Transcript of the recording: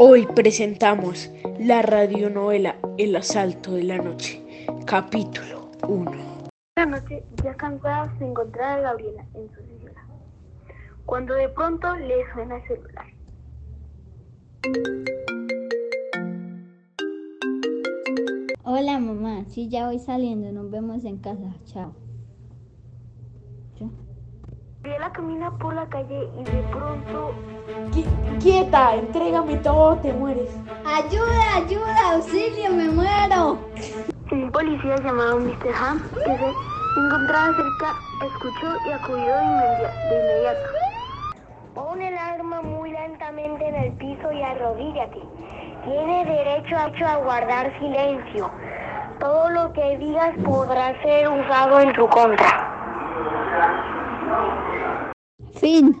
Hoy presentamos la radionovela El asalto de la noche, capítulo 1. La noche, ya cansada, se encontraba a Gabriela en su silla, cuando de pronto le suena el celular. Hola mamá, sí ya voy saliendo, nos vemos en casa, chao. Gabriela camina por la calle y de pronto Qui- Quieta, entrégame todo, te mueres. ¡Ayuda, ayuda, auxilio, me muero! un policía llamado Mr. Ham, que se encontraba cerca, escuchó y acudió de inmedia- de inmediato. Pon el arma muy lentamente en el piso y arrodíllate. Tienes derecho a, a guardar silencio. Todo lo que digas podrá ser usado en tu contra. Fin.